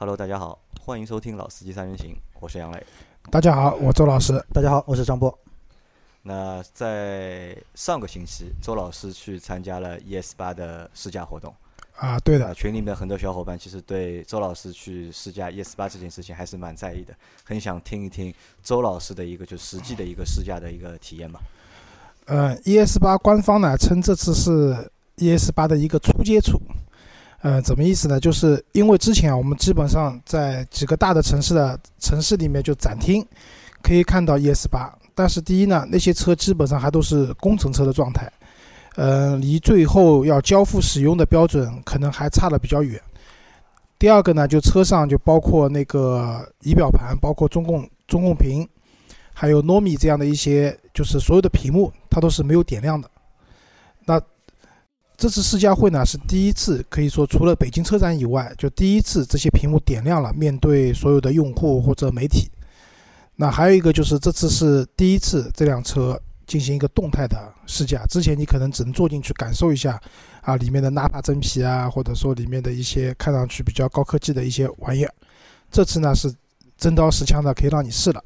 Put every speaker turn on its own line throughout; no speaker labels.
Hello，大家好，欢迎收听《老司机三人行》，我是杨磊。
大家好，我周老师。
大家好，我是张波。
那在上个星期，周老师去参加了 ES 八的试驾活动。
啊，对的。
群里面很多小伙伴其实对周老师去试驾 ES 八这件事情还是蛮在意的，很想听一听周老师的一个就实际的一个试驾的一个体验吧。
呃，ES 八官方呢称这次是 ES 八的一个初接触。呃，怎么意思呢？就是因为之前啊，我们基本上在几个大的城市的城市里面就展厅可以看到 ES 八，但是第一呢，那些车基本上还都是工程车的状态，呃，离最后要交付使用的标准可能还差的比较远。第二个呢，就车上就包括那个仪表盘，包括中控中控屏，还有 NOMI 这样的一些，就是所有的屏幕它都是没有点亮的。那这次试驾会呢是第一次，可以说除了北京车展以外，就第一次这些屏幕点亮了，面对所有的用户或者媒体。那还有一个就是这次是第一次这辆车进行一个动态的试驾，之前你可能只能坐进去感受一下啊里面的纳帕真皮啊，或者说里面的一些看上去比较高科技的一些玩意儿。这次呢是真刀实枪的，可以让你试了。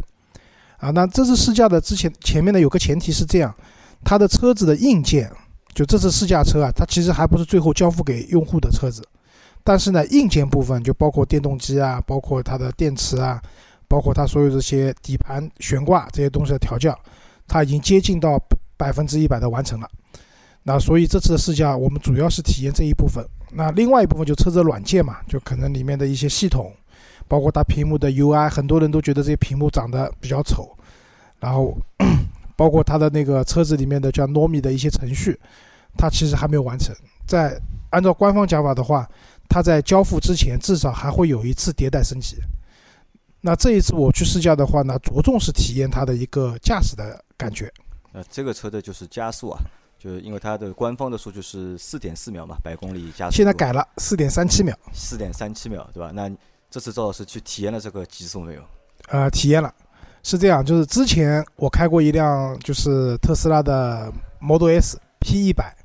啊，那这次试驾的之前前面呢有个前提是这样，它的车子的硬件。就这次试驾车啊，它其实还不是最后交付给用户的车子，但是呢，硬件部分就包括电动机啊，包括它的电池啊，包括它所有这些底盘悬挂这些东西的调教，它已经接近到百分之一百的完成了。那所以这次的试驾，我们主要是体验这一部分。那另外一部分就车子软件嘛，就可能里面的一些系统，包括它屏幕的 UI，很多人都觉得这些屏幕长得比较丑，然后。包括它的那个车子里面的叫 NOMI 的一些程序，它其实还没有完成。在按照官方讲法的话，它在交付之前至少还会有一次迭代升级。那这一次我去试驾的话呢，着重是体验它的一个驾驶的感觉。
呃，这个车的就是加速啊，就是因为它的官方的数据是四点四秒嘛，百公里加速。
现在改了四点三七秒。
四点三七秒，对吧？那这次赵老师去体验了这个极速没有？
呃，体验了。是这样，就是之前我开过一辆，就是特斯拉的 Model S P 一百，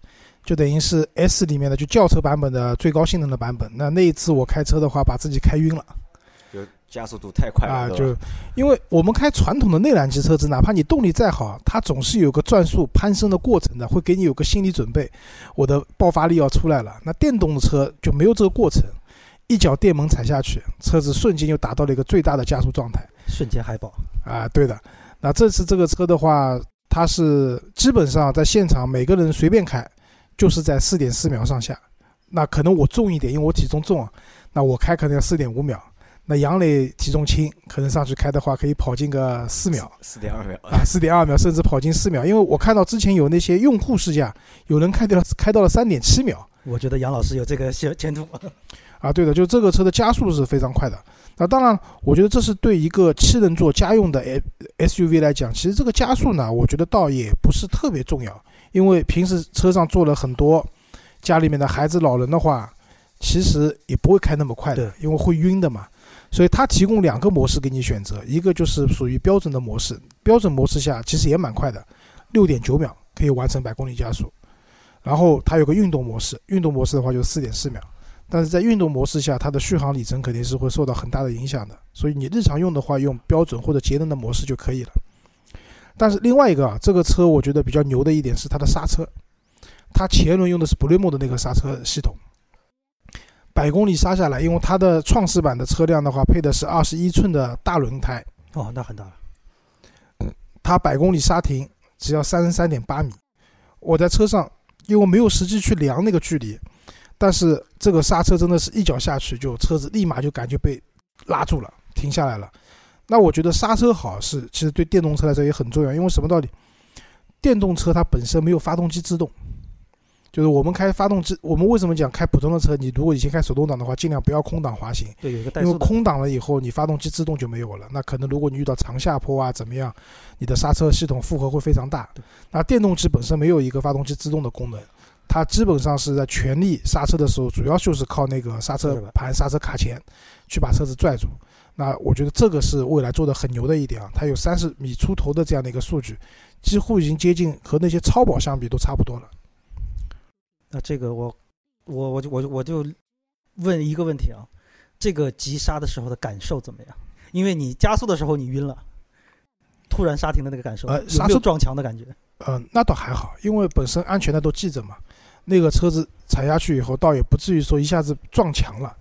就等于是 S 里面的就轿车版本的最高性能的版本。那那一次我开车的话，把自己开晕了，
就加速度太快了
啊！就因为我们开传统的内燃机车子，哪怕你动力再好，它总是有个转速攀升的过程的，会给你有个心理准备，我的爆发力要出来了。那电动的车就没有这个过程，一脚电门踩下去，车子瞬间就达到了一个最大的加速状态。
瞬间嗨爆
啊！对的，那这次这个车的话，它是基本上在现场每个人随便开，就是在四点四秒上下。那可能我重一点，因为我体重重啊，那我开可能要四点五秒。那杨磊体重轻，可能上去开的话可以跑进个四秒，
四点二秒
啊，四点二秒甚至跑进四秒。因为我看到之前有那些用户试驾，有人开掉开到了三点七秒。
我觉得杨老师有这个前前途。
啊，对的，就这个车的加速是非常快的。那当然，我觉得这是对一个七人座家用的 S SUV 来讲，其实这个加速呢，我觉得倒也不是特别重要。因为平时车上坐了很多家里面的孩子、老人的话，其实也不会开那么快的，因为会晕的嘛。所以它提供两个模式给你选择，一个就是属于标准的模式，标准模式下其实也蛮快的，六点九秒可以完成百公里加速。然后它有个运动模式，运动模式的话就四点四秒。但是在运动模式下，它的续航里程肯定是会受到很大的影响的。所以你日常用的话，用标准或者节能的模式就可以了。但是另外一个啊，这个车我觉得比较牛的一点是它的刹车，它前轮用的是 Brembo 的那个刹车系统，百公里刹下来，因为它的创世版的车辆的话配的是二十一寸的大轮胎，
哦，那很大。
它百公里刹停只要三十三点八米。我在车上，因为没有实际去量那个距离。但是这个刹车真的是一脚下去，就车子立马就感觉被拉住了，停下来了。那我觉得刹车好是其实对电动车来说也很重要，因为什么道理？电动车它本身没有发动机制动，就是我们开发动机，我们为什么讲开普通的车？你如果以前开手动挡的话，尽量不要空挡滑行。
对，有一个
因为空挡了以后，你发动机制动就没有了。那可能如果你遇到长下坡啊怎么样，你的刹车系统负荷会非常大。那电动机本身没有一个发动机制动的功能。它基本上是在全力刹车的时候，主要就是靠那个刹车盘、刹车卡钳去把车子拽住。那我觉得这个是未来做的很牛的一点啊，它有三十米出头的这样的一个数据，几乎已经接近和那些超跑相比都差不多了。
那这个我，我我就我就我就问一个问题啊，这个急刹的时候的感受怎么样？因为你加速的时候你晕了，突然刹停的那个感受，
呃刹车
撞墙的感觉？
呃，那倒还好，因为本身安全带都系着嘛，那个车子踩下去以后，倒也不至于说一下子撞墙了。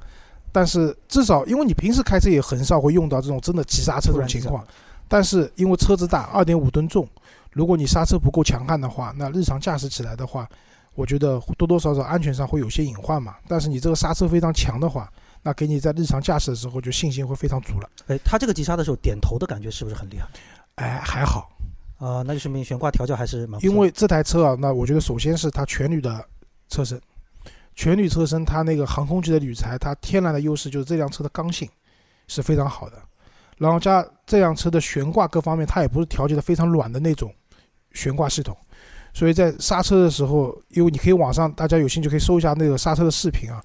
但是至少，因为你平时开车也很少会用到这种真的急刹车这种情况，但是因为车子大，二点五吨重，如果你刹车不够强悍的话，那日常驾驶起来的话，我觉得多多少少安全上会有些隐患嘛。但是你这个刹车非常强的话，那给你在日常驾驶的时候就信心会非常足了。
哎，它这个急刹的时候点头的感觉是不是很厉害？
哎，还好，
啊、那就说明悬挂调教还是蛮不错的
因为这台车啊，那我觉得首先是它全铝的车身，全铝车身它那个航空级的铝材，它天然的优势就是这辆车的刚性是非常好的，然后加这辆车的悬挂各方面，它也不是调节的非常软的那种悬挂系统，所以在刹车的时候，因为你可以网上大家有兴趣可以搜一下那个刹车的视频啊，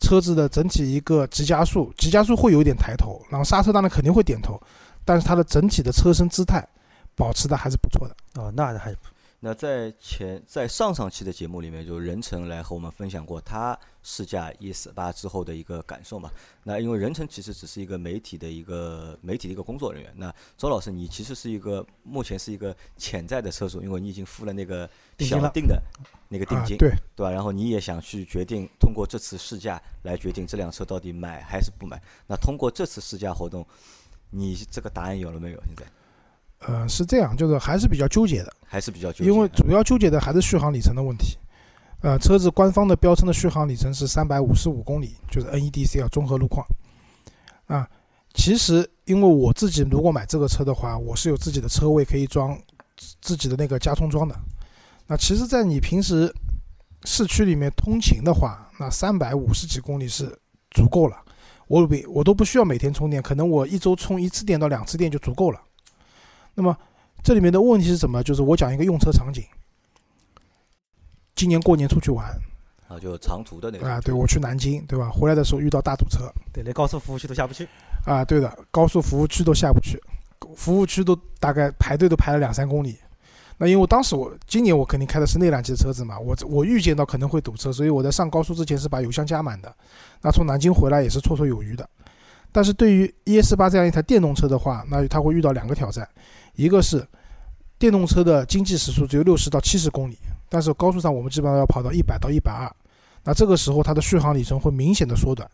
车子的整体一个急加速，急加速会有一点抬头，然后刹车当然肯定会点头，但是它的整体的车身姿态保持的还是不错的。
哦，那还
那在前在上上期的节目里面，就任成来和我们分享过他试驾 ES 八之后的一个感受嘛。那因为任成其实只是一个媒体的一个媒体的一个工作人员。那周老师，你其实是一个目前是一个潜在的车主，因为你已经付了那个小定的那个定金，，
啊对，
对吧？然后你也想去决定通过这次试驾来决定这辆车到底买还是不买。那通过这次试驾活动，你这个答案有了没有？现在
呃，是这样，就是还是比较纠结的，
还是比较纠结，
因为主要纠结的还是续航里程的问题。呃，车子官方的标称的续航里程是三百五十五公里，就是 NEDC 啊综合路况。啊，其实因为我自己如果买这个车的话，我是有自己的车位可以装自自己的那个加充桩的。那其实，在你平时市区里面通勤的话，那三百五十几公里是足够了。我每我都不需要每天充电，可能我一周充一次电到两次电就足够了。那么这里面的问题是什么？就是我讲一个用车场景。今年过年出去玩
啊，就长途的那个
啊，对我去南京，对吧？回来的时候遇到大堵车
对，连高速服务区都下不去。
啊，对的，高速服务区都下不去，服务区都大概排队都排了两三公里。那因为我当时我今年我肯定开的是内燃机的车子嘛，我我预见到可能会堵车，所以我在上高速之前是把油箱加满的。那从南京回来也是绰绰有余的。但是对于 ES 八这样一台电动车的话，那它会遇到两个挑战，一个是电动车的经济时速只有六十到七十公里，但是高速上我们基本上要跑到一百到一百二，那这个时候它的续航里程会明显的缩短。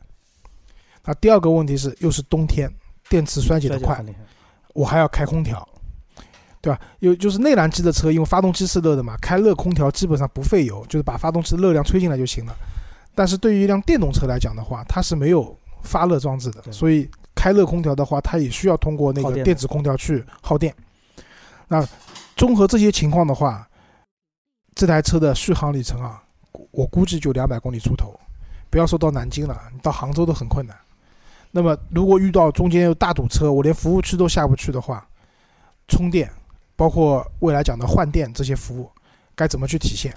那第二个问题是，又是冬天，电池衰竭的快。我还要开空调，对吧？有就是内燃机的车，因为发动机是热的嘛，开热空调基本上不费油，就是把发动机的热量吹进来就行了。但是对于一辆电动车来讲的话，它是没有发热装置的，所以开热空调的话，它也需要通过那个电子空调去耗电。那综合这些情况的话，这台车的续航里程啊，我估计就两百公里出头。不要说到南京了，你到杭州都很困难。那么，如果遇到中间有大堵车，我连服务区都下不去的话，充电，包括未来讲的换电这些服务，该怎么去体现？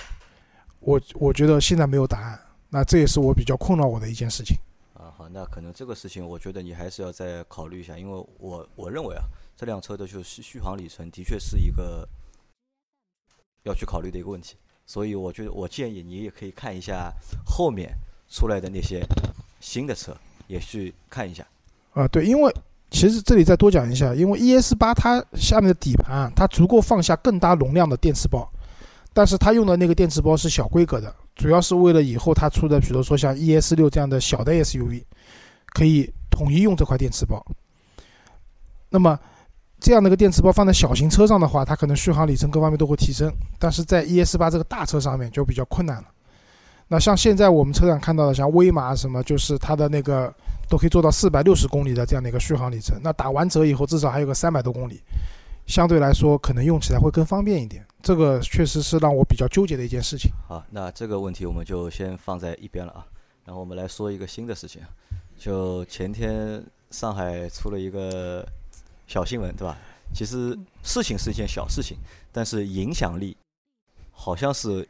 我我觉得现在没有答案。那这也是我比较困扰我的一件事情。
那可能这个事情，我觉得你还是要再考虑一下，因为我我认为啊，这辆车的就是续航里程的确是一个要去考虑的一个问题，所以我觉得我建议你也可以看一下后面出来的那些新的车，也去看一下。
啊，对，因为其实这里再多讲一下，因为 ES 八它下面的底盘啊，它足够放下更大容量的电池包，但是它用的那个电池包是小规格的，主要是为了以后它出的，比如说像 ES 六这样的小的 SUV，可以统一用这块电池包。那么这样的一个电池包放在小型车上的话，它可能续航里程各方面都会提升，但是在 ES 八这个大车上面就比较困难了。那像现在我们车上看到的，像威马什么，就是它的那个都可以做到四百六十公里的这样的一个续航里程。那打完折以后，至少还有个三百多公里，相对来说可能用起来会更方便一点。这个确实是让我比较纠结的一件事情。
好，那这个问题我们就先放在一边了啊。然后我们来说一个新的事情，就前天上海出了一个小新闻，对吧？其实事情是一件小事情，但是影响力好像是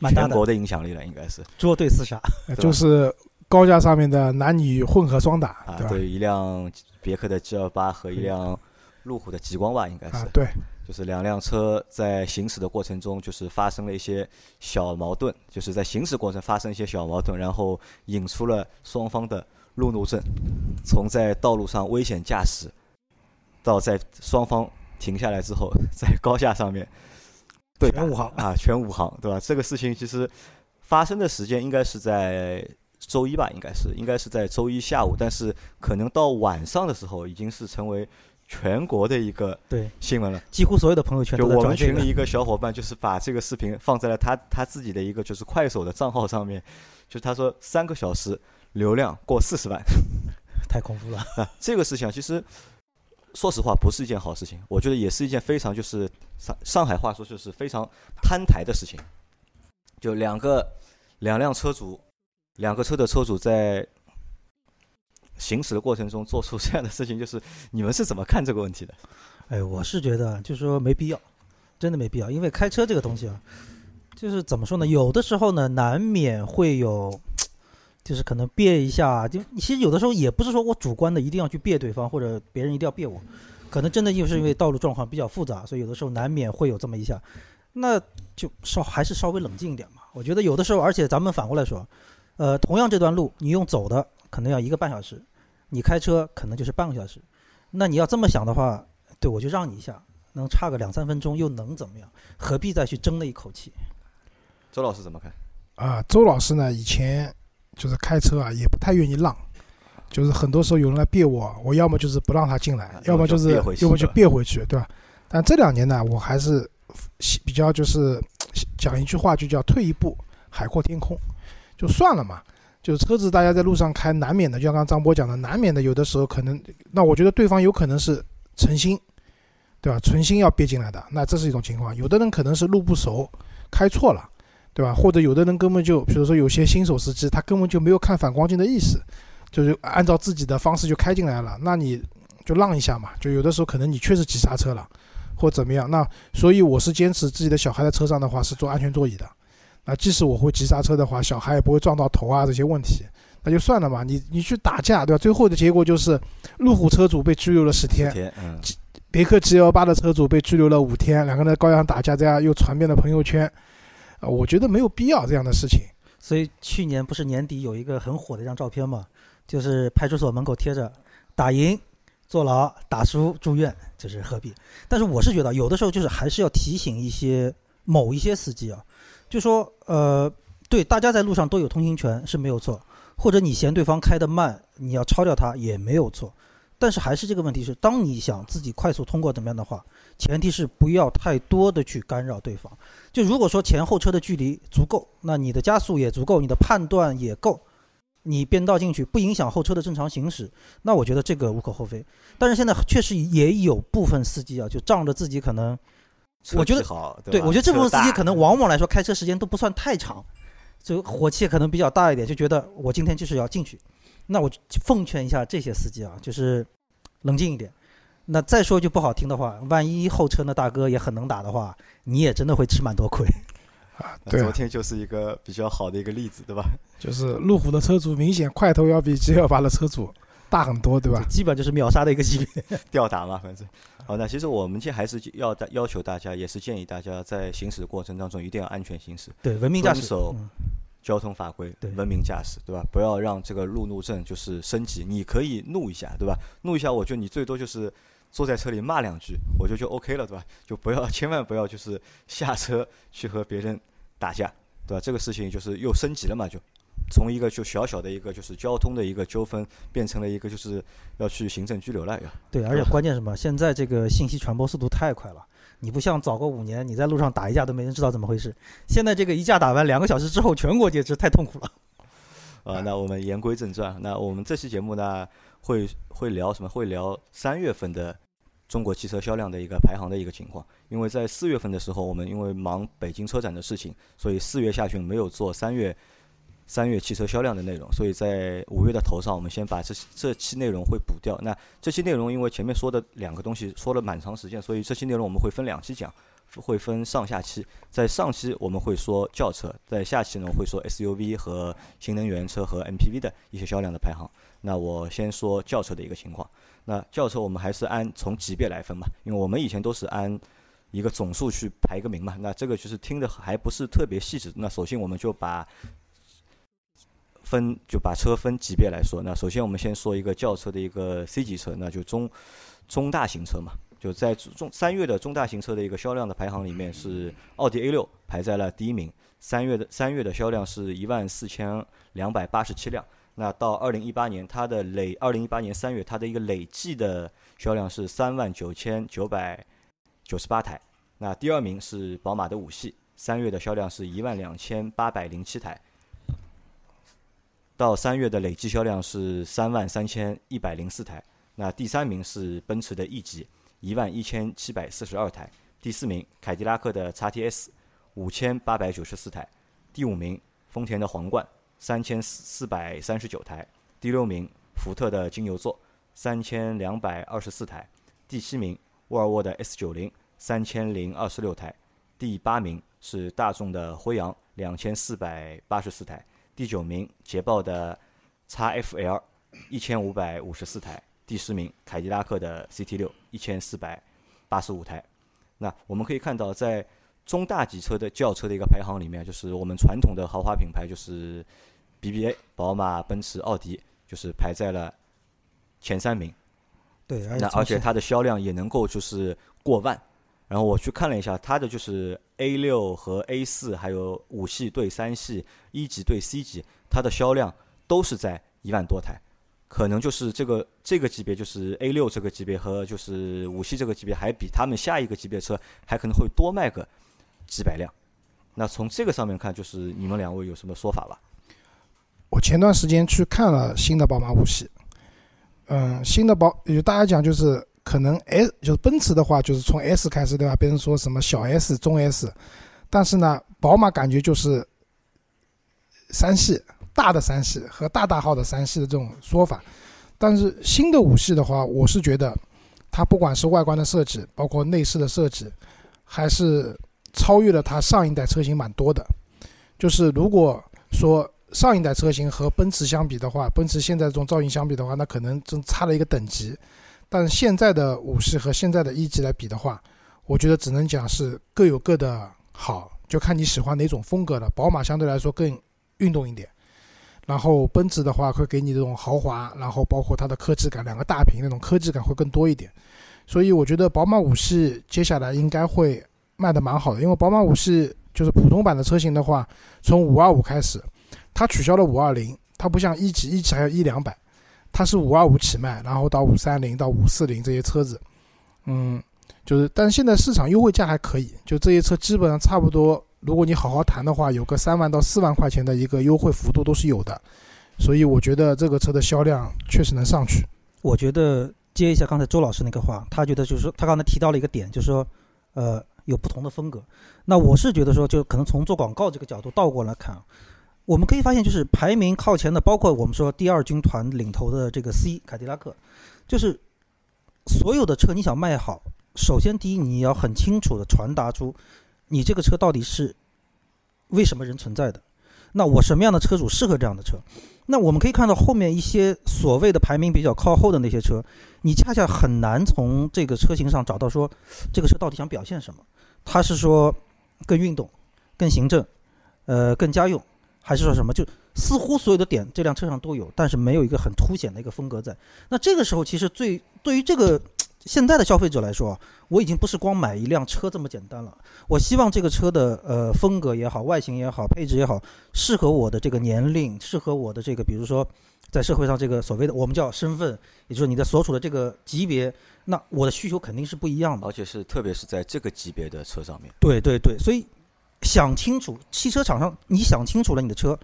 全国的影响力了，应该是
捉对厮杀，
就是高架上面的男女混合双打，
啊，
对吧？
对于一辆别克的 G 二八和一辆路虎的极光吧，应该是，，
啊对，
就是两辆车在行驶的过程中，就是发生了一些小矛盾，就是在行驶过程发生一些小矛盾，然后引出了双方的路怒症，从在道路上危险驾驶，到在双方停下来之后，在高架上面对
全武行
啊，全武行，对吧？这个事情其实发生的时间应该是在周一吧，应该是应该是在周一下午，但是可能到晚上的时候，已经是成为全国的一个
对，
新闻了。
几乎所有的朋友圈
就
都在这个
我们群里。一个小伙伴，就是把这个视频放在了他他自己的一个就是快手的账号上面，就是他说三个小时流量过四十万
太恐怖了。
啊，这个事情啊，其实说实话不是一件好事情，我觉得也是一件非常就是上上海话说就是非常摊台的事情，就两个两辆车主，两个车的车主在行驶的过程中做出这样的事情，就是你们是怎么看这个问题的？
哎，我是觉得就是说没必要，真的没必要，因为开车这个东西啊，就是怎么说呢？有的时候呢，难免会有，就是可能别一下，就其实有的时候也不是说我主观的一定要去别对方，或者别人一定要别我，可能真的就是因为道路状况比较复杂，所以有的时候难免会有这么一下，那就稍还是稍微冷静一点嘛。我觉得有的时候，而且咱们反过来说，呃，同样这段路你用走的可能要一个半小时，你开车可能就是半个小时，那你要这么想的话。对，我就让你一下，能差个两三分钟又能怎么样？何必再去争那一口气？
周老师怎么看？
啊，周老师呢，以前就是开车啊，也不太愿意让，就是很多时候有人来别我，我要么就是不让他进来
啊，
要么就是
要么就别回去，对吧？
但这两年呢，我还是比较就是讲一句话，就叫退一步海阔天空，就算了嘛。就是车子大家在路上开，难免的，就像刚刚张波讲的，难免的，有的时候可能，那我觉得对方有可能是诚心，对吧？存心要别进来的，那这是一种情况。有的人可能是路不熟，开错了。对吧？或者有的人根本就，比如说有些新手司机，他根本就没有看反光镜的意识，就是按照自己的方式就开进来了，那你就让一下嘛。就有的时候可能你确实急刹车了，或怎么样。那所以我是坚持自己的小孩在车上的话是坐安全座椅的。那即使我会急刹车的话，小孩也不会撞到头啊这些问题，那就算了嘛。你你去打架，对吧？最后的结果就是路虎车主被拘留了十天，
天，嗯，
别克 G L 八的车主被拘留了五天，两个人在高阳打架，这样又传遍了朋友圈。啊，我觉得没有必要这样的事情。
所以去年不是年底有一个很火的一张照片嘛，就是派出所门口贴着“打赢坐牢，打输住院”，就是何必？但是我是觉得有的时候就是还是要提醒一些某一些司机啊，就说呃，对，大家在路上都有通行权是没有错，或者你嫌对方开得慢，你要超掉他也没有错。但是还是这个问题是，当你想自己快速通过怎么样的话，前提是不要太多的去干扰对方。就如果说前后车的距离足够，那你的加速也足够，你的判断也够，你变道进去不影响后车的正常行驶，那我觉得这个无可厚非。但是现在确实也有部分司机啊，就仗着自己可能，我觉得
好，
对
吧
我觉得这部分司机可能往往来说开车时间都不算太长，就火气可能比较大一点，就觉得我今天就是要进去。那我奉劝一下这些司机啊，就是冷静一点。那再说句不好听的话，万一后车那大哥也很能打的话，你也真的会吃蛮多亏。
啊，对啊，
昨天就是一个比较好的一个例子，对吧？
就是路虎的车主明显块头要比 G L 八的车主大很多，对吧？
基本就是秒杀的一个级别。
吊打嘛，反正。好，那其实我们今天还是要大要求大家，也是建议大家在行驶的过程当中一定要安全行驶，
对，文明驾驶。
遵守
嗯
交通法规
对，
文明驾驶，对吧？不要让这个路怒症就是升级。你可以怒一下，对吧？怒一下，我觉得你最多就是坐在车里骂两句，我觉得就 OK 了，对吧？就不要千万不要就是下车去和别人打架，对吧？这个事情就是又升级了嘛，就从一个就小小的一个就是交通的一个纠纷，变成了一个就是要去行政拘留了，要。
对，而且关键是什么？现在这个信息传播速度太快了，你不像早个五年，你在路上打一架都没人知道怎么回事。现在这个一架打完，两个小时之后全国皆知，太痛苦了。
啊，那我们言归正传，那我们这期节目呢，会会聊什么？会聊三月份的中国汽车销量的一个排行的一个情况。因为在四月份的时候，我们因为忙北京车展的事情，所以四月下旬没有做三月三月汽车销量的内容，所以在五月的头上，我们先把这这期内容会补掉。那这期内容因为前面说的两个东西说了蛮长时间，所以这期内容我们会分两期讲。会分上下期，在上期我们会说轿车，在下期呢会说 SUV 和新能源车和 MPV 的一些销量的排行。那我先说轿车的一个情况。那轿车我们还是按从级别来分嘛，因为我们以前都是按一个总数去排个名嘛。那这个就是听的还不是特别细致。那首先我们就把分就把车分级别来说，那首先我们先说一个轿车的一个 C 级车，那就中中大型车嘛。就在中三月的中大型车的一个销量的排行里面，是奥迪 A 六排在了第一名。三月的三月的销量是一万四千两百八十七辆。那到二零一八年，它的累二零一八年三月它的一个累计的销量是三万九千九百九十八台。那第二名是宝马的五系，三月的销量是一万两千八百零七台。到三月的累计销量是三万三千一百零四台。那第三名是奔驰的 E 级。一万一千七百四十二台，第四名凯迪拉克的 XTS 五千八百九十四台，第五名丰田的皇冠三千四百三十九台，第六名福特的金牛座三千两百二十四台，第七名沃尔沃的 S 九零三千零二十六台，第八名是大众的辉昂两千四百八十四台，第九名捷豹的 XFL 一千五百五十四台。第十名，凯迪拉克的 CT 六一千四百八十五台。那我们可以看到，在中大级车的轿车的一个排行里面，就是我们传统的豪华品牌，就是 BBA、宝马、奔驰、奥迪，就是排在了前三名。
对，
那而且它的销量也能够就是过万。然后我去看了一下，它的就是 A 六和 A 四，还有五系对三系、一级对 C 级，它的销量都是在一万多台。可能就是这个这个级别，就是 A 六这个级别和就是五系这个级别，还比他们下一个级别车还可能会多卖个几百辆。那从这个上面看，就是你们两位有什么说法吧？
我前段时间去看了新的宝马五系，嗯，新的宝与大家讲就是可能 S 就是奔驰的话，就是从 S 开始对吧？别人说什么小 S、中 S，但是呢，宝马感觉就是三系。大的三系和大大号的三系的这种说法，但是新的五系的话，我是觉得它不管是外观的设计，包括内饰的设计，还是超越了它上一代车型蛮多的。就是如果说上一代车型和奔驰相比的话，奔驰现在这种造型相比的话，那可能真差了一个等级。但现在的五系和现在的一级来比的话，我觉得只能讲是各有各的好，就看你喜欢哪种风格的。宝马相对来说更运动一点。然后奔驰的话会给你这种豪华，然后包括它的科技感，两个大屏那种科技感会更多一点。所以我觉得宝马五系接下来应该会卖的蛮好的，因为宝马五系就是普通版的车型的话，从五二五开始，它取消了五二零，它不像一级，一级还有一两百，它是五二五起卖，然后到五三零到五四零这些车子，嗯，就是，但是现在市场优惠价还可以，就这些车基本上差不多。如果你好好谈的话，有个三万到四万块钱的一个优惠幅度都是有的，所以我觉得这个车的销量确实能上去。
我觉得接一下刚才周老师那个话，他觉得就是说他刚才提到了一个点，就是说，呃，有不同的风格。那我是觉得说，就可能从做广告这个角度倒过来看，我们可以发现，就是排名靠前的，包括我们说第二军团领头的这个 C 凯迪拉克，就是所有的车你想卖好，首先第一你要很清楚的传达出。你这个车到底是为什么人存在的？那我什么样的车主适合这样的车？那我们可以看到后面一些所谓的排名比较靠后的那些车，你恰恰很难从这个车型上找到说这个车到底想表现什么？它是说更运动、更行政、呃更家用，还是说什么？就似乎所有的点这辆车上都有，但是没有一个很凸显的一个风格在。那这个时候其实最对于这个。现在的消费者来说，我已经不是光买一辆车这么简单了。我希望这个车的呃风格也好，外形也好，配置也好，适合我的这个年龄，适合我的这个，比如说在社会上这个所谓的我们叫身份，也就是你的所处的这个级别，那我的需求肯定是不一样的。
而且是特别是在这个级别的车上面。
对对对，所以想清楚，汽车厂商你想清楚了，你的车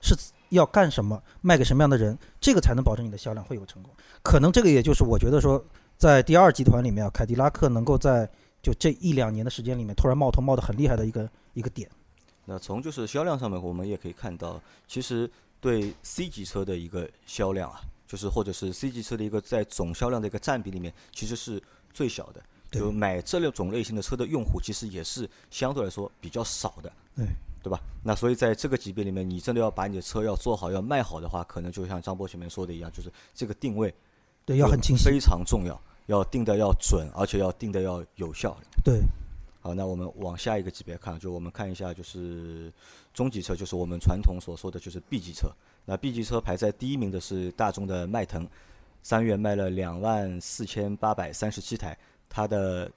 是要干什么，卖给什么样的人，这个才能保证你的销量会有成功。可能这个也就是我觉得说。在第二集团里面，凯迪拉克能够在就这一两年的时间里面突然冒头冒得很厉害的一个一个点。
那从就是销量上面，我们也可以看到，其实对 C 级车的一个销量啊，就是或者是 C 级车的一个在总销量的一个占比里面，其实是最小的。就买这类种类型的车的用户，其实也是相对来说比较少的。
对，
对吧？那所以在这个级别里面，你真的要把你的车要做好、要卖好的话，可能就像张波前面说的一样，就是这个定位。
对，要很清晰，
非常重要，要定的要准，而且要定的要有效。
对，
好，那我们往下一个级别看，就我们看一下，就是中级车，就是我们传统所说的就是 B 级车。那 B 级车排在第一名的是大众的迈腾，三月卖了两万四千八百三十七台，它的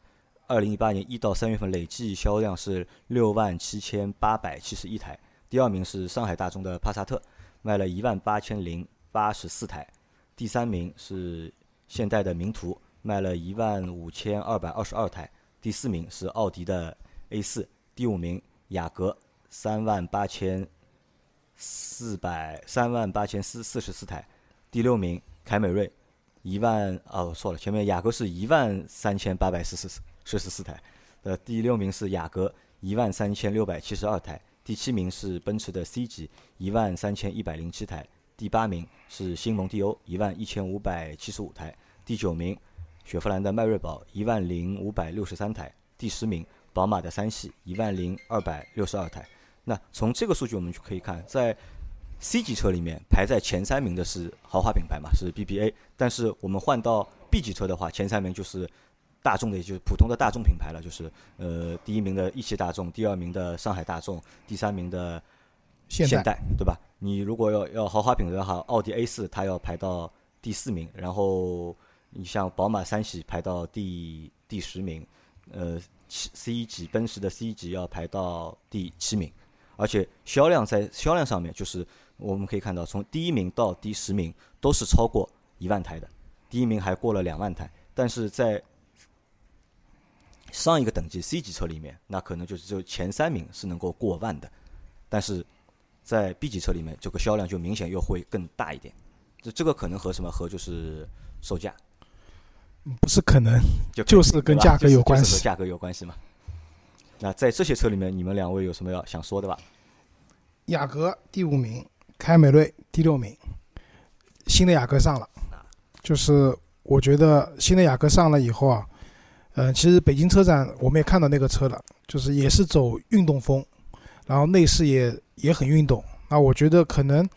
二零一八年一到三月份累计销量是六万七千八百七十一台。第二名是上海大众的帕萨特，卖了一万八千零八十四台。第三名是现代的名图，卖了一万五千二百二十二台。第四名是奥迪的 A 四，第五名雅阁三万八千四百三万八千四四十四台，第六名凯美瑞一万哦错了，前面雅阁是一万三千八百四十四四十四台，呃第六名是雅阁一万三千六百七十二台，第七名是奔驰的 C 级一万三千一百零七台，第八名是新蒙迪欧一万一千五百七十五台，第九名。雪佛兰的迈锐宝一万零五百六十三台，第十名；宝马的三系一万零二百六十二台。那从这个数据我们就可以看，在 C 级车里面排在前三名的是豪华品牌嘛，是 BBA。但是我们换到 B 级车的话，前三名就是大众的，也就是普通的大众品牌了，就是呃第一名的一汽大众，第二名的上海大众，第三名的现代，对吧？你如果要要豪华品牌的话，奥迪 A 四它要排到第四名，然后。你像宝马三系排到第第十名，呃，C 级奔驰的 C 级要排到第七名，而且销量在销量上面，就是我们可以看到，从第一名到第十名都是超过一万台的，第一名还过了两万台，但是在上一个等级 C 级车里面，那可能就是只有前三名是能够过万的，但是在 B 级车里面，这个销量就明显又会更大一点，这这个可能和什么和就是售价。
不是可能，
就
就是跟价格有关系，
和价格有关系嘛。那在这些车里面，你们两位有什么要想说的吧？
雅阁第五名，凯美瑞第六名，新的雅阁上了，就是我觉得新的雅阁上了以后啊，嗯，其实北京车展我们也看到那个车了，就是也是走运动风，然后内饰也也很运动。那我觉得可能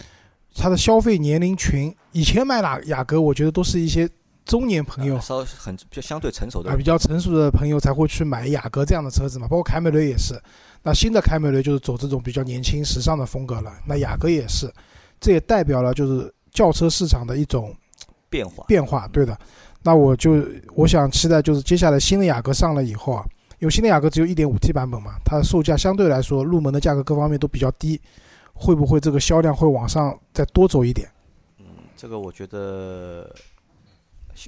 它的消费年龄群，以前买哪雅阁，我觉得都是一些。中年朋友
稍很就相对成熟的
啊，比较成熟的朋友才会去买雅阁这样的车子嘛，包括凯美瑞也是。那新的凯美瑞就是走这种比较年轻、时尚的风格了。那雅阁也是，这也代表了就是轿车市场的一种
变化。
变化，对的。那我就我想期待就是接下来新的雅阁上了以后啊，因为新的雅阁只有一点五 T 版本嘛，它的售价相对来说入门的价格各方面都比较低，会不会这个销量会往上再多走一点？
嗯，这个我觉得。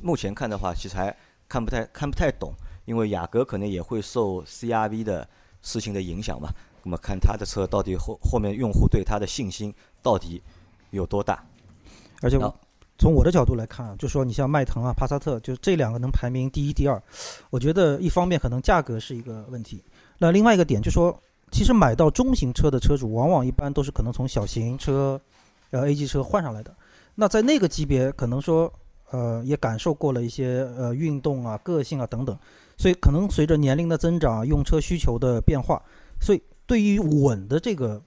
目前看的话，其实还看不太看不太懂，因为雅阁可能也会受 CRV 的事情的影响嘛。那么看它的车到底后后面用户对它的信心到底有多大？
而且从我的角度来看，就说你像迈腾啊、帕萨特，就这两个能排名第一、第二，我觉得一方面可能价格是一个问题，那另外一个点就说，其实买到中型车的车主，往往一般都是可能从小型车、呃 A 级车换上来的，那在那个级别可能说。呃，也感受过了一些呃运动啊、个性啊等等，所以可能随着年龄的增长、用车需求的变化，所以对于稳的这个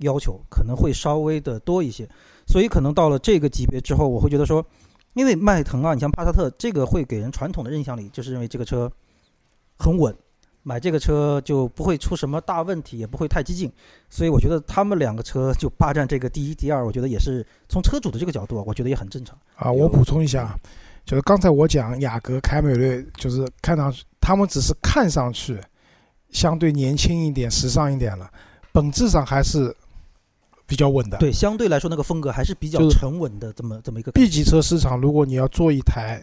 要求可能会稍微的多一些。所以可能到了这个级别之后，我会觉得说，因为迈腾啊，你像帕萨特，这个会给人传统的印象里就是认为这个车很稳。买这个车就不会出什么大问题，也不会太激进，所以我觉得他们两个车就霸占这个第一、第二，我觉得也是从车主的这个角度，我觉得也很正常。
啊，我补充一下，就是刚才我讲雅阁、凯美瑞，就是看上去他们只是看上去相对年轻一点、时尚一点了，本质上还是比较稳的。
对，相对来说那个风格还是比较沉稳的，这么这么一个。
B 级车市场，如果你要做一台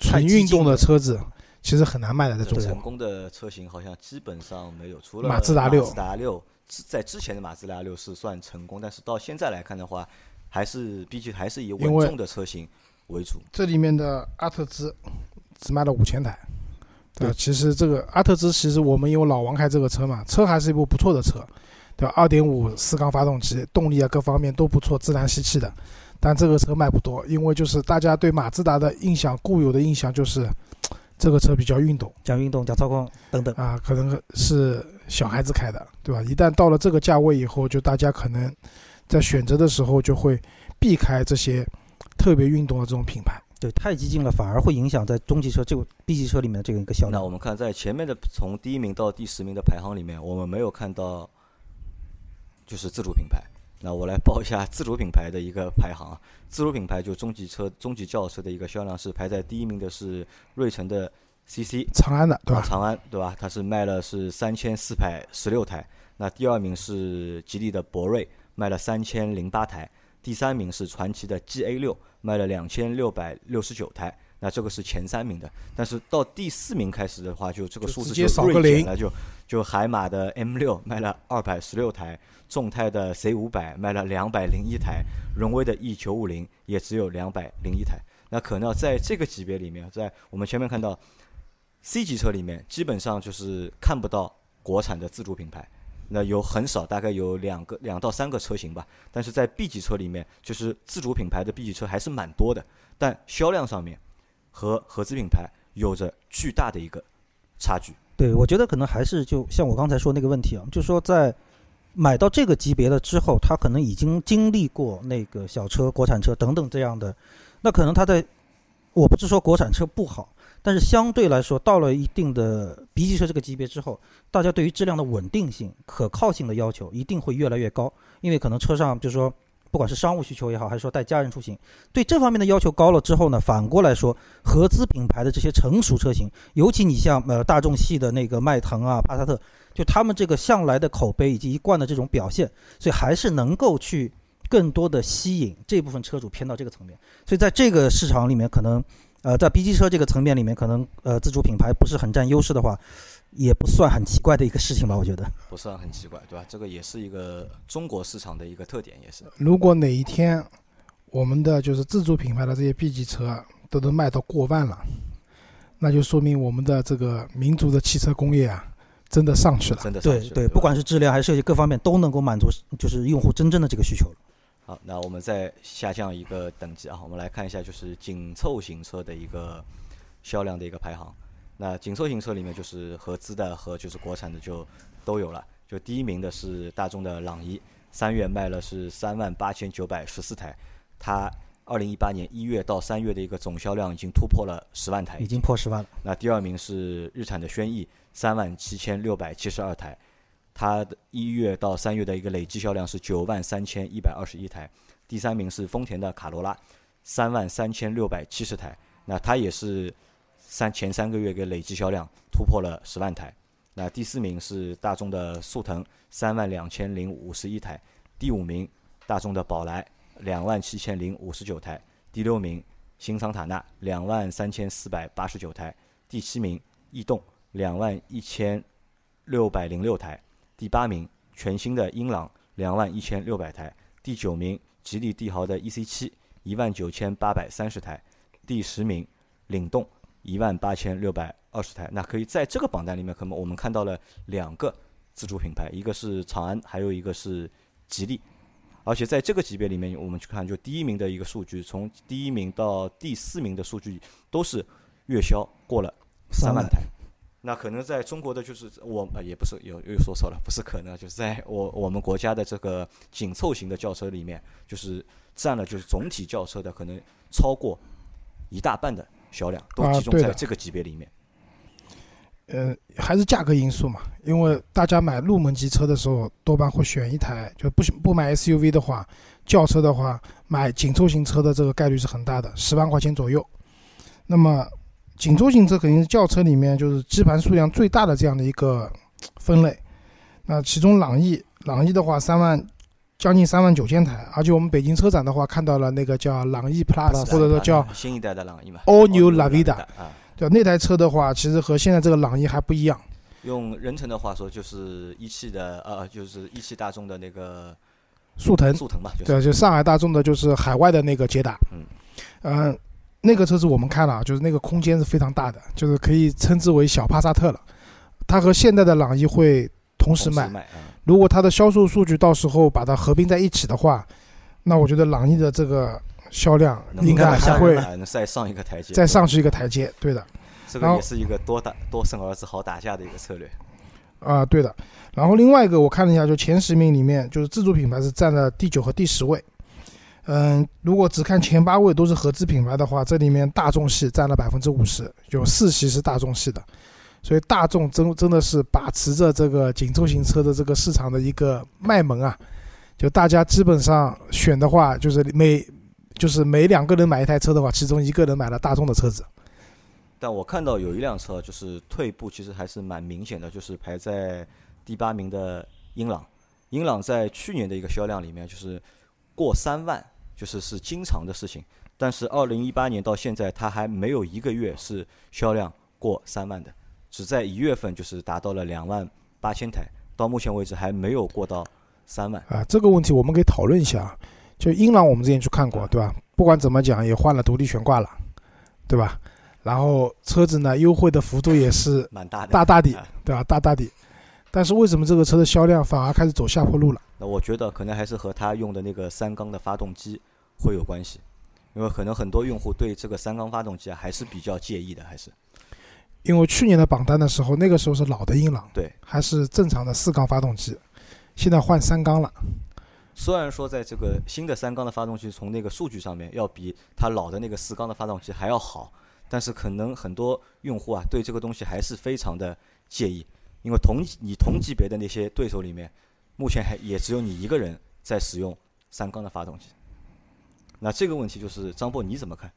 纯运动的车子。其实很难卖的，在中国。
成功的车型好像基本上没有，除了
马自达六。
马自达六在之前的马自达六是算成功，但是到现在来看的话，还是毕竟还是以稳重的车型为主。
这里面的阿特兹只卖了五千台，对，其实这个阿特兹其实我们因为老王开这个车嘛，车还是一部不错的车，对吧？二点五四缸发动机，动力啊各方面都不错，自然吸气的。但这个车卖不多，因为就是大家对马自达的印象，固有的印象就是。这个车比较运动，
讲运动，讲操控等等
啊，可能是小孩子开的，对吧？一旦到了这个价位以后，就大家可能在选择的时候就会避开这些特别运动的这种品牌。
对，太激进了，反而会影响在中级车这个 B 级车里面这个一个销量。
那我们看在前面的从第一名到第十名的排行里面，我们没有看到就是自主品牌，那我来报一下自主品牌的一个排行啊。自主品牌就中级车、中级轿车的一个销量是排在第一名的是瑞城的 CC
长安的对吧？
长安对吧？它是卖了是三千四百十六台。那第二名是吉利的博瑞，卖了三千零八台。第三名是传祺的 GA 六，卖了两千六百六十九台。那这个是前三名的，但是到第四名开始的话，就这个数字就锐减了，就就海马的 M 六卖了二百十六台，众泰的 C 五百卖了两百零一台，荣威的 E 九五零也只有两百零一台。那可能在这个级别里面，在我们前面看到 C 级车里面，基本上就是看不到国产的自主品牌，那有很少，大概有两个两到三个车型吧。但是在 B 级车里面，就是自主品牌的 B 级车还是蛮多的，但销量上面。和合资品牌有着巨大的一个差距。
对，我觉得可能还是就像我刚才说那个问题啊，就是说在买到这个级别了之后，他可能已经经历过那个小车、国产车等等这样的，那可能他在我不是说国产车不好，但是相对来说到了一定的 B 级车这个级别之后，大家对于质量的稳定性、可靠性的要求一定会越来越高，因为可能车上就是说。不管是商务需求也好，还是说带家人出行，对这方面的要求高了之后呢，反过来说，合资品牌的这些成熟车型，尤其你像呃大众系的那个迈腾啊、帕萨特，就他们这个向来的口碑以及一贯的这种表现，所以还是能够去更多的吸引这部分车主偏到这个层面。所以在这个市场里面，可能呃在 B 级车这个层面里面，可能呃自主品牌不是很占优势的话。也不算很奇怪的一个事情吧，我觉得
不算很奇怪，对吧？这个也是一个中国市场的一个特点，也是。
如果哪一天我们的就是自主品牌的这些 B 级车都能卖到过万了，那就说明我们的这个民族的汽车工业啊，真的上去了。
真的
对对，不管是质量还是设计各方面都能够满足，就是用户真正的这个需求了。
好，那我们再下降一个等级啊，我们来看一下就是紧凑型车的一个销量的一个排行。那紧凑型车里面就是合资的和就是国产的就都有了。就第一名的是大众的朗逸，三月卖了是三万八千九百十四台，它二零一八年一月到三月的一个总销量已经突破了十万台，
已经破十万了。
那第二名是日产的轩逸，三万七千六百七十二台，它的一月到三月的一个累计销量是九万三千一百二十一台。第三名是丰田的卡罗拉，三万三千六百七十台，那它也是。三前三个月个累计销量突破了十万台，那第四名是大众的速腾，三万两千零五十一台，第五名大众的宝来，两万七千零五十九台，第六名新桑塔纳，两万三千四百八十九台，第七名逸动，两万一千六百零六台，第八名全新的英朗，两万一千六百台，第九名吉利帝豪的 EC 七，一万九千八百三十台，第十名领动。一万八千六百二十台，那可以在这个榜单里面，可能我们看到了两个自主品牌，一个是长安，还有一个是吉利。而且在这个级别里面，我们去看，就第一名的一个数据，从第一名到第四名的数据都是月销过了三万台。那可能在中国的就是我呃也不是有又说错了，不是可能，就是在我我们国家的这个紧凑型的轿车里面，就是占了就是总体轿车的可能超过一大半的。销量都集中在这个级别里面，
呃，还是价格因素嘛？因为大家买入门级车的时候，多半会选一台，就不不买 SUV 的话，轿车的话，买紧凑型车的这个概率是很大的，十万块钱左右。那么紧凑型车肯定是轿车里面就是基盘数量最大的这样的一个分类。那其中朗逸，朗逸的话三万。将近三万九千台，而且我们北京车展的话，看到了那个叫朗逸 Plus，或者说叫
新一代的朗逸嘛
，All New La Vida，对那台车的话，其实和现在这个朗逸还不一样。
用人称的话说，就是一汽的，呃，就是一汽大众的那个
速腾，
速腾嘛，
对，就上海大众的，就是海外的那个捷达。嗯，嗯，那个车子我们看了，就是那个空间是非常大的，就是可以称之为小帕萨特了。它和现代的朗逸会同时卖。如果它的销售数据到时候把它合并在一起的话，那我觉得朗逸的这个销量应该还会
再上一个台阶，
再上去一个台阶。对的，
这个也是一个多打多生儿子好打架的一个策略。
啊，对的。然后另外一个我看了一下，就前十名里面，就是自主品牌是占了第九和第十位。嗯，如果只看前八位都是合资品牌的话，这里面大众系占了百分之五十，有四系是大众系的。所以大众真真的是把持着这个紧凑型车的这个市场的一个脉门啊，就大家基本上选的话，就是每就是每两个人买一台车的话，其中一个人买了大众的车子。
但我看到有一辆车就是退步，其实还是蛮明显的，就是排在第八名的英朗。英朗在去年的一个销量里面，就是过三万，就是是经常的事情。但是二零一八年到现在，它还没有一个月是销量过三万的，只在一月份就是达到了两万八千台，到目前为止还没有过到三万。
啊，这个问题我们可以讨论一下。就英朗，我们之前去看过，对吧？不管怎么讲，也换了独立悬挂了，对吧？然后车子呢，优惠的幅度也是
蛮大的，
大大的
啊，
对吧？大大的。但是为什么这个车的销量反而开始走下坡路了？
那我觉得可能还是和它用的那个三缸的发动机会有关系，因为可能很多用户对这个三缸发动机啊还是比较介意的，还是
因为去年的榜单的时候，那个时候是老的英朗，
对，
还是正常的四缸发动机，现在换三缸了。
虽然说在这个新的三缸的发动机从那个数据上面要比它老的那个四缸的发动机还要好，但是可能很多用户啊对这个东西还是非常的介意，因为同你同级别的那些对手里面，目前还也只有你一个人在使用三缸的发动机。那这个问题就是张波你怎么看？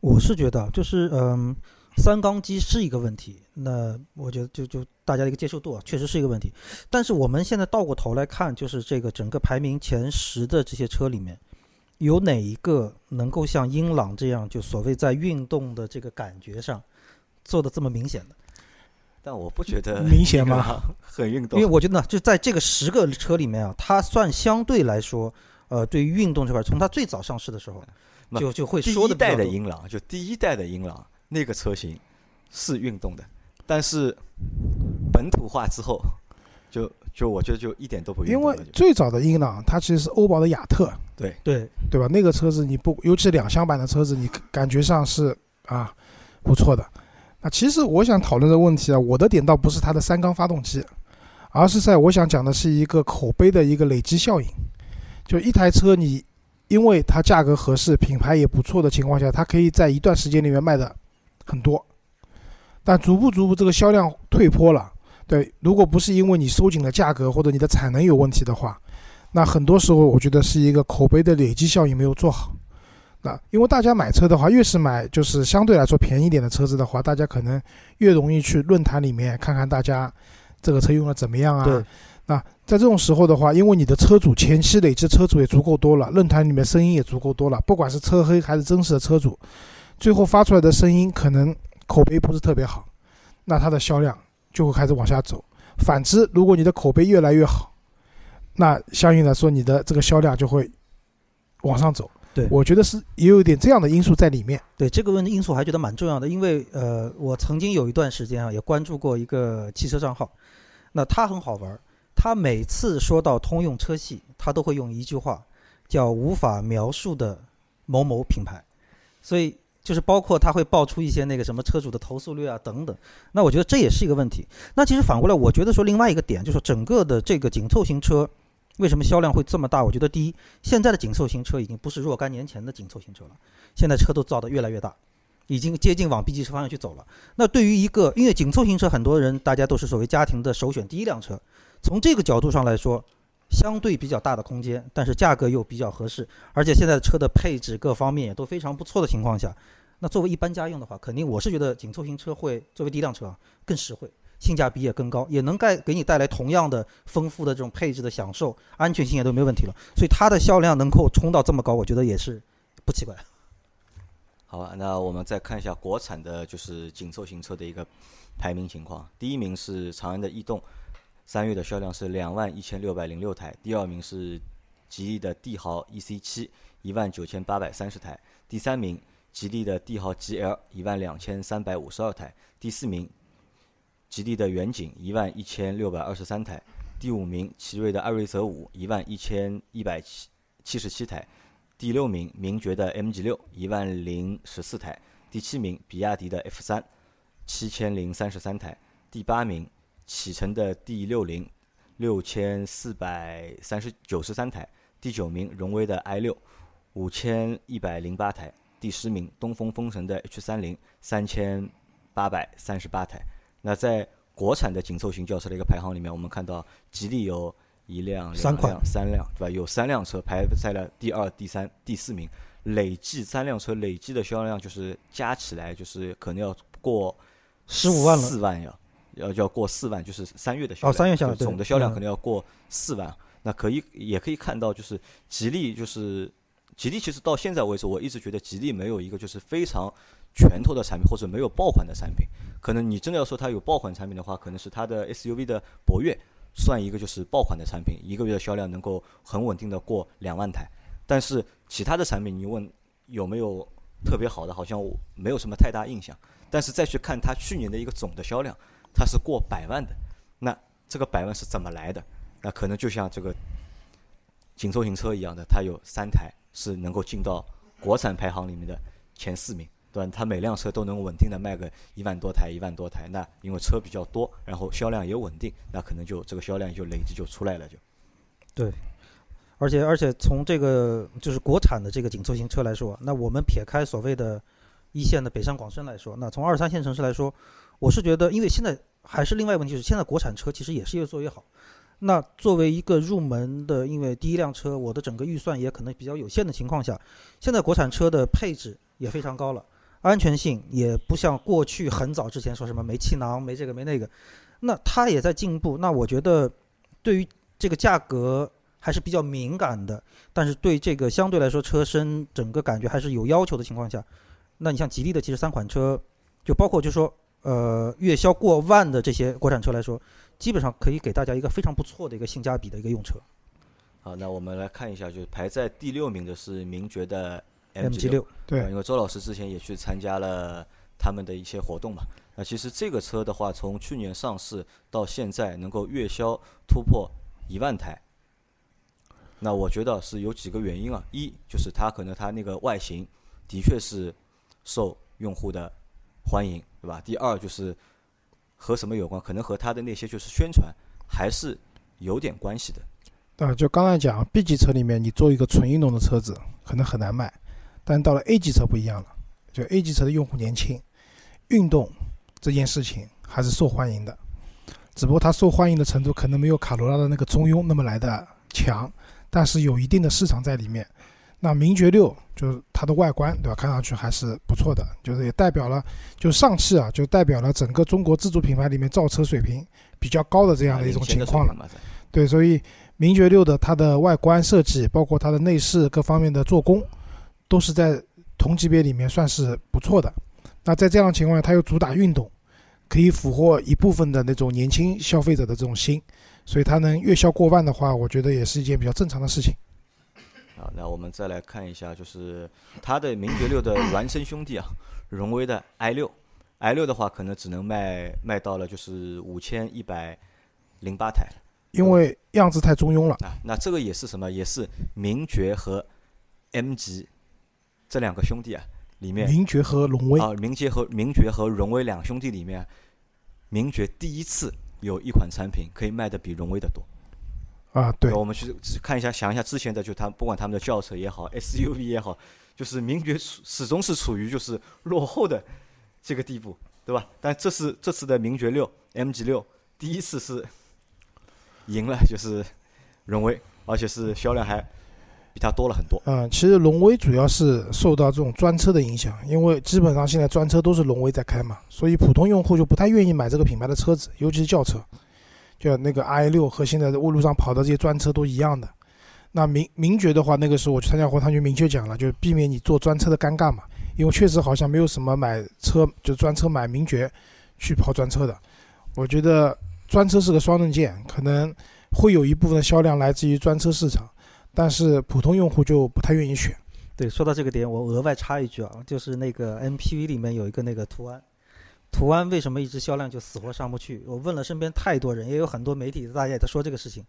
我是觉得就是嗯，三缸机是一个问题，那我觉得就就大家的一个接受度啊，确实是一个问题。但是我们现在倒过头来看，就是这个整个排名前十的这些车里面，有哪一个能够像英朗这样，就所谓在运动的这个感觉上做的这么明显的？
但我不觉得
明显吗
很运动
因为，我觉得呢，就在这个十个车里面啊，它算相对来说，呃，对于运动这块，从它最早上市的时候，就就会
第一
说的
代的英朗，就第一代的英朗那个车型是运动的，但是本土化之后，就就我觉得就一点都不运动因为
最早的英朗，它其实是欧宝的雅特，
对
对
对吧？那个车子你不，尤其两厢版的车子，你感觉上是啊不错的。那其实我想讨论的问题啊，我的点倒不是它的三缸发动机，而是在我想讲的是一个口碑的一个累积效应。就一台车，你因为它价格合适、品牌也不错的情况下，它可以在一段时间里面卖的很多，但逐步逐步这个销量退坡了。对，如果不是因为你收紧了价格或者你的产能有问题的话，那很多时候我觉得是一个口碑的累积效应没有做好。那因为大家买车的话，越是买就是相对来说便宜一点的车子的话，大家可能越容易去论坛里面看看大家这个车用的怎么样啊。
对，
那在这种时候的话，因为你的车主前期累积车主也足够多了，论坛里面声音也足够多了，不管是车黑还是真实的车主，最后发出来的声音可能口碑不是特别好，那它的销量就会开始往下走。反之，如果你的口碑越来越好，那相应来说你的这个销量就会往上走。
对
我觉得是也有一点这样的因素在里面。
对这个问题因素，还觉得蛮重要的，因为呃，我曾经有一段时间啊，也关注过一个汽车账号，那他很好玩儿，他每次说到通用车系，他都会用一句话，叫无法描述的某某品牌，所以就是包括他会爆出一些那个什么车主的投诉率啊等等，那我觉得这也是一个问题。那其实反过来，我觉得说另外一个点就是说整个的这个紧凑型车。为什么销量会这么大？我觉得第一，现在的紧凑型车已经不是若干年前的紧凑型车了，现在车都造得越来越大，已经接近往 B 级车方向去走了。那对于一个，因为紧凑型车很多人大家都是所谓家庭的首选第一辆车，从这个角度上来说，相对比较大的空间，但是价格又比较合适，而且现在车的配置各方面也都非常不错的情况下，那作为一般家用的话，肯定我是觉得紧凑型车会作为第一辆车啊更实惠。性价比也更高，也能带给你带来同样的丰富的这种配置的享受，安全性也都没问题了。所以它的销量能够冲到这么高，我觉得也是不奇怪。
好吧，那我们再看一下国产的就是紧凑型车的一个排名情况。第一名是长安的逸动，三月的销量是两万一千六百零六台；第二名是吉利的帝豪 EC 七，一万九千八百三十台；第三名吉利的帝豪 GL，一万两千三百五十二台；第四名吉利的远景一万一千六百二十三台，第五名奇瑞的艾瑞泽五一万一千一百七七十七台，第六名名爵的 MG 六一万零十四台，第七名比亚迪的 F 三七千零三十三台，第八名启辰的 D 六零六千四百三十九十三台，第九名荣威的 i 六五千一百零八台，第十名东风风神的 H 三零三千八百三十八台。那在国产的紧凑型轿车的一个排行里面，我们看到吉利有一辆、两辆、三辆，对吧？有三辆车排在了第二、第三、第四名，累计三辆车累计的销量就是加起来就是可能要过
十五万了，
四万要要要过四万，就是三月的销
三月销
总的销量
嗯
可能要过四万。那可以也可以看到，就是吉利就是吉利，其实到现在为止，我一直觉得吉利没有一个就是非常拳头的产品，或者没有爆款的产品。可能你真的要说它有爆款产品的话，可能是它的 SUV 的博越算一个就是爆款的产品，一个月的销量能够很稳定的过两万台。但是其他的产品，你问有没有特别好的，好像我没有什么太大印象。但是再去看它去年的一个总的销量，它是过百万的。那这个百万是怎么来的？那可能就像这个紧凑型车一样的，它有三台是能够进到国产排行里面的前四名，对？它每辆车都能稳定的卖个一万多台，一万多台。那因为车比较多，然后销量也稳定，那可能就这个销量就累积就出来了，就。
对而且而且从这个就是国产的这个紧凑型车来说，那我们撇开所谓的一线的北上广深来说，那从二三线城市来说，我是觉得，因为现在还是另外一个问题，就是现在国产车其实也是越做越好。那作为一个入门的，因为第一辆车我的整个预算也可能比较有限的情况下，现在国产车的配置也非常高了，安全性也不像过去很早之前说什么没气囊、没这个没那个，那它也在进步。那我觉得对于这个价格还是比较敏感的，但是对这个相对来说车身整个感觉还是有要求的情况下，那你像吉利的其实三款车，就包括就说呃月销过万的这些国产车来说，基本上可以给大家一个非常不错的一个性价比的一个用车。
好，那我们来看一下，就是排在第六名的是名爵的
MG
六。
对
因为周老师之前也去参加了他们的一些活动嘛。那其实这个车的话，从去年上市到现在，能够月销突破一万台，那我觉得是有几个原因啊。一就是它可能它那个外形的确是受用户的欢迎，对吧？第二就是和什么有关？可能和它的那些就是宣传还是有点关系的。
啊，就刚才讲 B 级车里面，你做一个纯运动的车子可能很难卖，但到了 A 级车不一样了，就 A 级车的用户年轻，运动这件事情还是受欢迎的，只不过它受欢迎的程度可能没有卡罗拉的那个中庸那么来的强，但是有一定的市场在里面。那名爵六就是它的外观，对吧？看上去还是不错的，就是也代表了，就上汽啊，就代表了整个中国自主品牌里面造车水平比较高的这样的一种情况了。对，所以名爵六的它的外观设计，包括它的内饰各方面的做工，都是在同级别里面算是不错的。那在这样的情况下，它又主打运动，可以俘获一部分的那种年轻消费者的这种心，所以它能月销过万的话，我觉得也是一件比较正常的事情。
啊，那我们再来看一下，就是它的名爵六的孪生兄弟啊，荣威的 i 六，i 六的话可能只能卖卖到了就是五千一百零八台
因为样子太中庸了，
啊。那这个也是什么？也是名爵和 M 级这两个兄弟啊里面
名爵和荣威
啊，名爵和名爵和荣威两兄弟里面，名爵第一次有一款产品可以卖的比荣威的多。
啊，对，
我们去看一下，想一下之前的，就他不管他们的轿车也好，SUV 也好，就是名爵始始终是处于就是落后的这个地步，对吧？但这是这次的名爵六 MG 六第一次是赢了，就是荣威，而且是销量还比它多了很多。
嗯，其实荣威主要是受到这种专车的影响，因为基本上现在专车都是荣威在开嘛，所以普通用户就不太愿意买这个品牌的车子，尤其是轿车，就那个 i 六和现在在路上跑的这些专车都一样的。那名名爵的话，那个时候我去参加活动，他就明确讲了，就是避免你坐专车的尴尬嘛，因为确实好像没有什么买车就专车买名爵去跑专车的。我觉得专车是个双刃剑，可能会有一部分销量来自于专车市场。但是普通用户就不太愿意选。
对，说到这个点，我额外插一句啊，就是那个 MPV 里面有一个那个途安，途安为什么一直销量就死活上不去？我问了身边太多人，也有很多媒体大家也在说这个事情，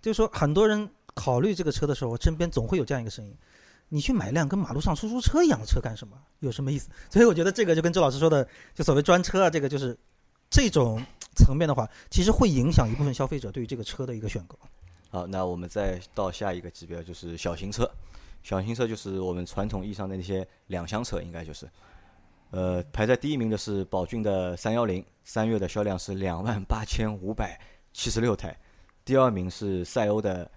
就是说很多人考虑这个车的时候，身边总会有这样一个声音：你去买辆跟马路上出租车一样的车干什么？有什么意思？所以我觉得这个就跟周老师说的，就所谓专车啊，这个就是这种层面的话，其实会影响一部分消费者对于这个车的一个选购。
好，那我们再到下一个级别，就是小型车。小型车就是我们传统意义上的那些两厢车，应该就是，呃，排在第一名的是宝骏的三幺零，三月的销量是两万八千五百七十六台，第二名是赛欧的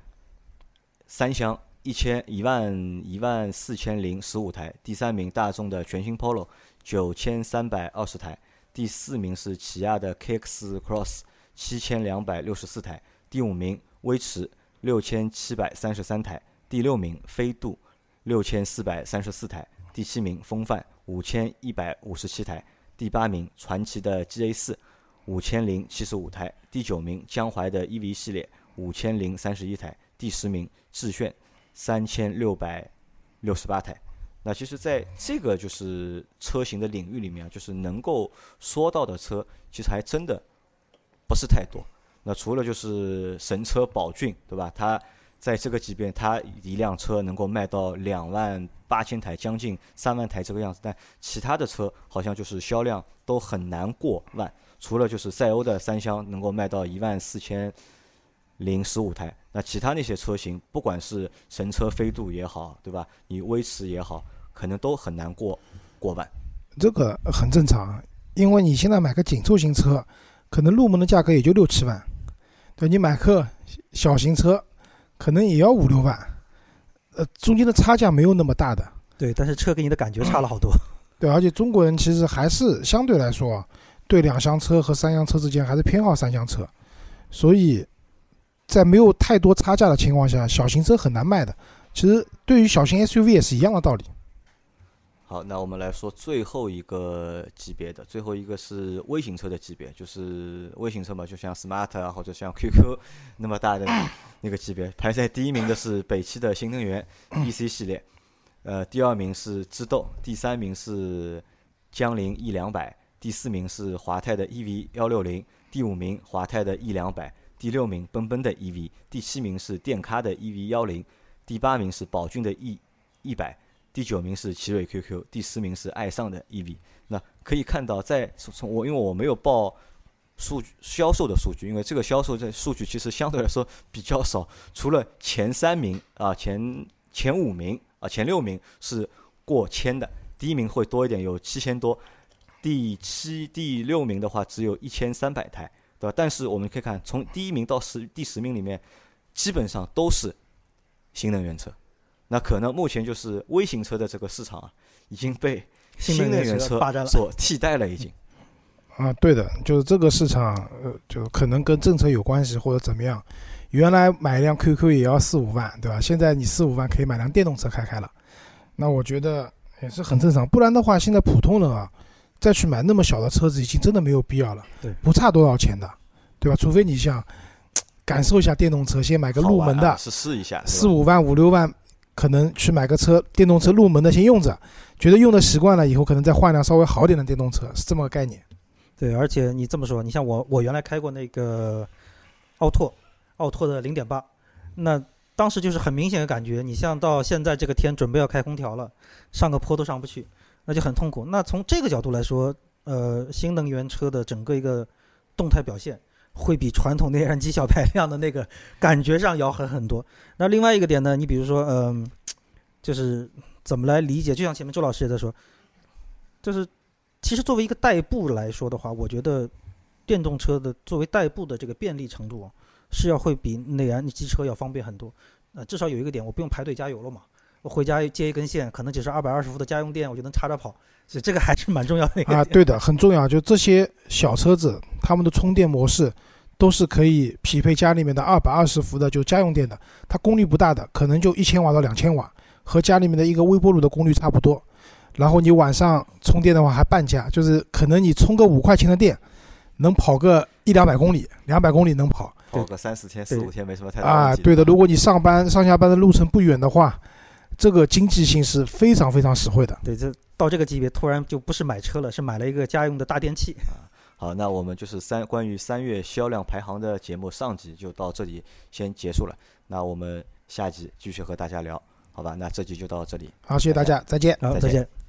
三厢一千一万一万四千零十五台，第三名大众的全新 Polo 九千三百二十台，第四名是起亚的 KX Cross 七千两百六十四台，第五名威驰六千七百三十三台，第六名飞度六千四百三十四台，第七名风范五千一百五十七台，第八名传祺的 GA 四五千零七十五台，第九名江淮的 EV 系列五千零三十一台，第十名致炫三千六百六十八台。那其实，在这个就是车型的领域里面啊，就是能够说到的车，其实还真的不是太多。那除了就是神车宝骏，对吧？它在这个级别，它一辆车能够卖到两万八千台，将近三万台这个样子。但其他的车好像就是销量都很难过万。除了就是赛欧的三厢能够卖到一万四千零十五台，那其他那些车型，不管是神车飞度也好，对吧？你威驰也好，可能都很难过过万。
这个很正常，因为你现在买个紧凑型车，可能入门的价格也就六七万，对你买个小型车，可能也要五六万，呃，中间的差价没有那么大的。
对，但是车给你的感觉差了好多。
对，而且中国人其实还是相对来说，对两厢车和三厢车之间还是偏好三厢车，所以在没有太多差价的情况下，小型车很难卖的。其实对于小型 SUV 也是一样的道理。
好，那我们来说最后一个级别的，最后一个是微型车的级别，就是微型车嘛，就像 Smart 啊，或者像 QQ 那么大的那个级别。排在第一名的是北汽的新能源 EC 系列，呃，第二名是知豆，第三名是江铃 E 两百，第四名是华泰的 EV 幺六零，第五名华泰的 E 两百，第六名奔奔的 EV，第七名是电咖的 EV 幺零，第八名是宝骏的 E 一百。第九名是奇瑞 QQ，第十名是爱尚的 EV。那可以看到，在从我因为我没有报数据销售的数据，因为这个销售这数据其实相对来说比较少。除了前三名啊，前前五名啊，前六名是过千的，第一名会多一点，有七千多。第七、第六名的话只有一千三百台，对吧？但是我们可以看，从第一名到十第十名里面，基本上都是新能源车。那可能目前就是微型车的这个市场啊，已经被新能源车所替代了，已经。
啊，对的，就是这个市场，呃，就可能跟政策有关系或者怎么样。原来买一辆 QQ 也要四五万，对吧？现在你四五万可以买辆电动车开开了，那我觉得也是很正常。不然的话，现在普通人啊，再去买那么小的车子，已经真的没有必要了。
对，
不差多少钱的，对吧？除非你想感受一下电动车，先买个入门的，
试试一下，
四五万、五六万。可能去买个车，电动车入门的先用着，觉得用的习惯了以后，可能再换辆稍微好点的电动车，是这么个概念。
对，而且你这么说，你像我，我原来开过那个奥拓，奥拓的零点八，那当时就是很明显的感觉，你像到现在这个天准备要开空调了，上个坡都上不去，那就很痛苦。那从这个角度来说，呃，新能源车的整个一个动态表现。会比传统内燃机小排量的那个感觉上要狠很多。那另外一个点呢？你比如说，嗯，就是怎么来理解？就像前面周老师也在说，就是其实作为一个代步来说的话，我觉得电动车的作为代步的这个便利程度啊是要会比内燃机车要方便很多。呃，至少有一个点，我不用排队加油了嘛。我回家接一根线，可能只是二百二十伏的家用电，我就能插着跑。所以这个还是蛮重要的。
啊，对的，很重要。就这些小车子，它们的充电模式都是可以匹配家里面的二百二十伏的，就家用电的。它功率不大的，可能就一千瓦到两千瓦，和家里面的一个微波炉的功率差不多。然后你晚上充电的话还半价，就是可能你充个五块钱的电，能跑个一两百公里，两百公里能跑。
跑个三四天、四五天没什么太
大啊，对的。如果你上班上下班的路程不远的话，这个经济性是非常非常实惠的。
对，这。到这个级别，突然就不是买车了，是买了一个家用的大电器。
啊，好，那我们就是三关于三月销量排行的节目上集就到这里先结束了。那我们下集继续和大家聊，好吧？那这集就到这里。
好，谢谢大家，再见。
好，再见。